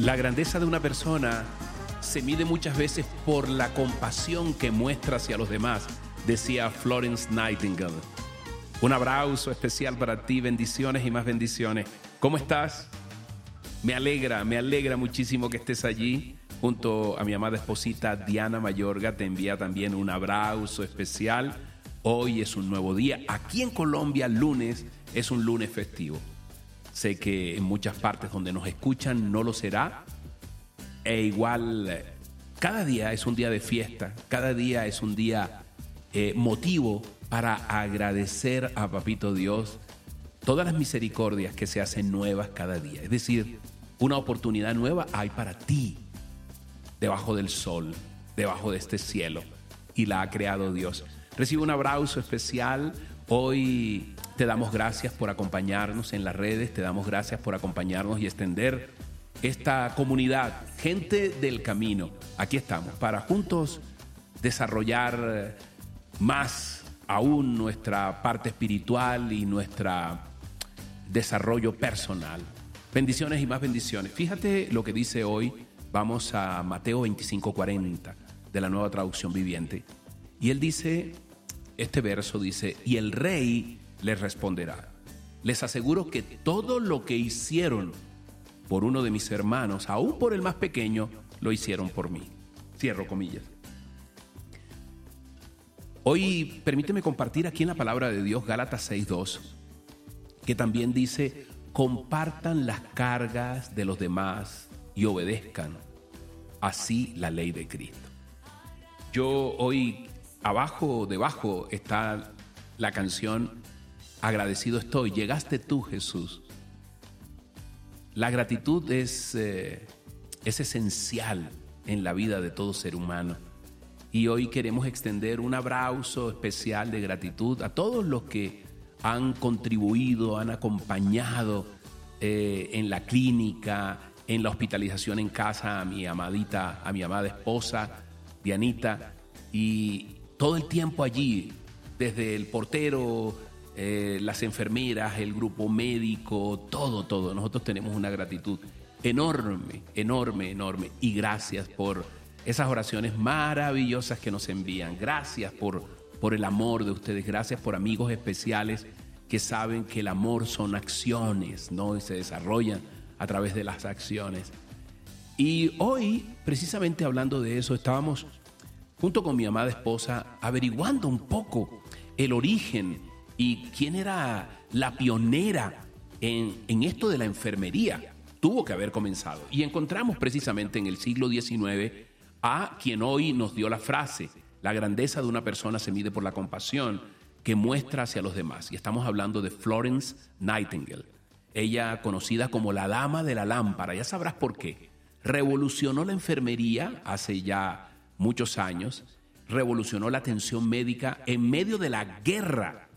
La grandeza de una persona se mide muchas veces por la compasión que muestra hacia los demás, decía Florence Nightingale. Un abrazo especial para ti, bendiciones y más bendiciones. ¿Cómo estás? Me alegra, me alegra muchísimo que estés allí. Junto a mi amada esposita Diana Mayorga te envía también un abrazo especial. Hoy es un nuevo día. Aquí en Colombia, lunes es un lunes festivo. Sé que en muchas partes donde nos escuchan no lo será. E igual, cada día es un día de fiesta, cada día es un día eh, motivo para agradecer a Papito Dios todas las misericordias que se hacen nuevas cada día. Es decir, una oportunidad nueva hay para ti, debajo del sol, debajo de este cielo, y la ha creado Dios. Recibe un abrazo especial. Hoy te damos gracias por acompañarnos en las redes, te damos gracias por acompañarnos y extender esta comunidad, gente del camino. Aquí estamos para juntos desarrollar más aún nuestra parte espiritual y nuestro desarrollo personal. Bendiciones y más bendiciones. Fíjate lo que dice hoy. Vamos a Mateo 25:40 de la nueva traducción viviente. Y él dice, este verso dice, y el rey les responderá. Les aseguro que todo lo que hicieron por uno de mis hermanos, aún por el más pequeño, lo hicieron por mí. Cierro comillas. Hoy permíteme compartir aquí en la palabra de Dios Gálatas 6.2, que también dice, compartan las cargas de los demás y obedezcan así la ley de Cristo. Yo hoy, abajo, debajo está la canción agradecido estoy. Llegaste tú, Jesús. La gratitud es, eh, es esencial en la vida de todo ser humano. Y hoy queremos extender un abrazo especial de gratitud a todos los que han contribuido, han acompañado eh, en la clínica, en la hospitalización en casa a mi amadita, a mi amada esposa, Dianita, y todo el tiempo allí, desde el portero, eh, las enfermeras, el grupo médico, todo, todo. Nosotros tenemos una gratitud enorme, enorme, enorme. Y gracias por esas oraciones maravillosas que nos envían. Gracias por, por el amor de ustedes. Gracias por amigos especiales que saben que el amor son acciones, ¿no? Y se desarrollan a través de las acciones. Y hoy, precisamente hablando de eso, estábamos junto con mi amada esposa averiguando un poco el origen y quién era la pionera en, esto de la enfermería. Tuvo que haber comenzado. Y encontramos precisamente en el siglo XIX a quien hoy nos dio la frase, la grandeza de una persona se mide por la compasión que muestra hacia los demás. Y estamos hablando de Florence Nightingale. Ella conocida como la dama de la lámpara, ya sabrás por qué. Revolucionó la enfermería hace ya muchos años, revolucionó la atención médica en medio de la guerra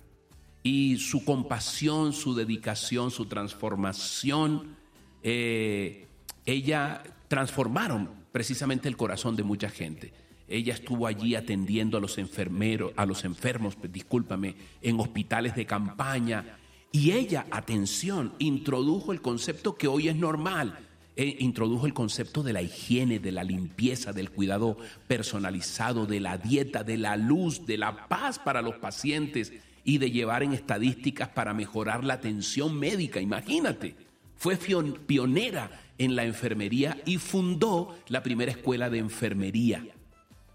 y su compasión, su dedicación, su transformación, eh, ella transformaron precisamente el corazón de mucha gente. Ella estuvo allí atendiendo a los enfermeros, a los enfermos, discúlpame, en hospitales de campaña. Y ella, atención, introdujo el concepto que hoy es normal. Eh, introdujo el concepto de la higiene, de la limpieza, del cuidado personalizado, de la dieta, de la luz, de la paz para los pacientes y de llevar en estadísticas para mejorar la atención médica. Imagínate, fue pionera en la enfermería y fundó la primera escuela de enfermería.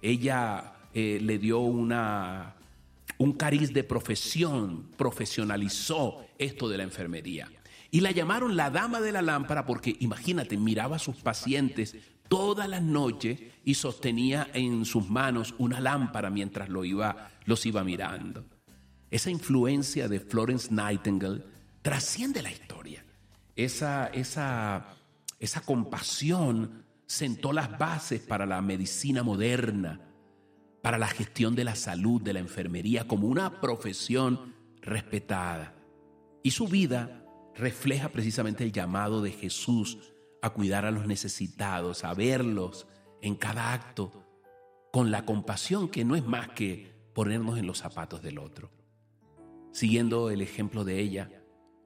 Ella eh, le dio una, un cariz de profesión, profesionalizó esto de la enfermería. Y la llamaron la dama de la lámpara porque, imagínate, miraba a sus pacientes todas las noches y sostenía en sus manos una lámpara mientras lo iba, los iba mirando. Esa influencia de Florence Nightingale trasciende la historia. Esa, esa, esa compasión sentó las bases para la medicina moderna, para la gestión de la salud, de la enfermería, como una profesión respetada. Y su vida refleja precisamente el llamado de Jesús a cuidar a los necesitados, a verlos en cada acto, con la compasión que no es más que ponernos en los zapatos del otro. Siguiendo el ejemplo de ella,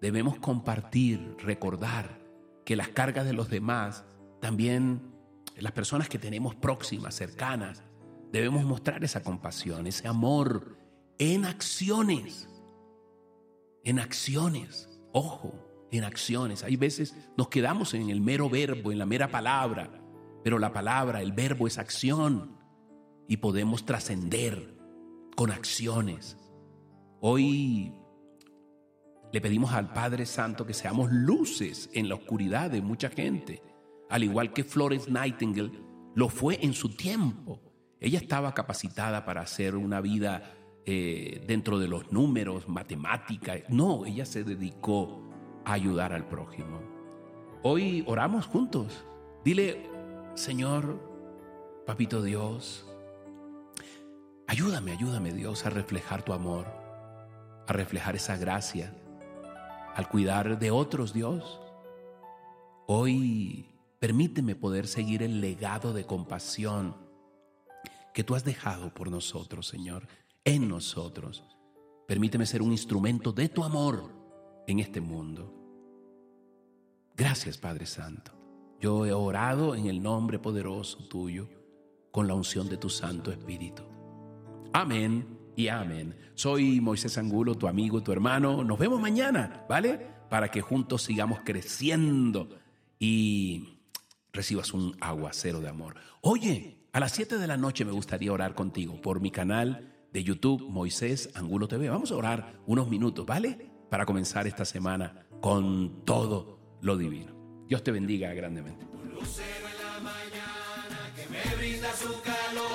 debemos compartir, recordar que las cargas de los demás también las personas que tenemos próximas, cercanas, debemos mostrar esa compasión, ese amor en acciones. En acciones. Ojo, en acciones. Hay veces nos quedamos en el mero verbo, en la mera palabra, pero la palabra, el verbo es acción y podemos trascender con acciones. Hoy le pedimos al Padre Santo que seamos luces en la oscuridad de mucha gente, al igual que Florence Nightingale lo fue en su tiempo. Ella estaba capacitada para hacer una vida eh, dentro de los números, matemática. No, ella se dedicó a ayudar al prójimo. Hoy oramos juntos. Dile, Señor, Papito Dios, ayúdame, ayúdame Dios a reflejar tu amor, a reflejar esa gracia, al cuidar de otros Dios. Hoy permíteme poder seguir el legado de compasión que tú has dejado por nosotros, Señor, en nosotros. Permíteme ser un instrumento de tu amor en este mundo. Gracias, Padre Santo. Yo he orado en el nombre poderoso tuyo, con la unción de tu Santo Espíritu. Amén y amén. Soy Moisés Angulo, tu amigo, tu hermano. Nos vemos mañana, ¿vale? Para que juntos sigamos creciendo y recibas un aguacero de amor. Oye, a las 7 de la noche me gustaría orar contigo por mi canal de YouTube, Moisés Angulo TV. Vamos a orar unos minutos, ¿vale? Para comenzar esta semana con todo lo divino. Dios te bendiga grandemente. Lucero en la mañana que me brinda su calor,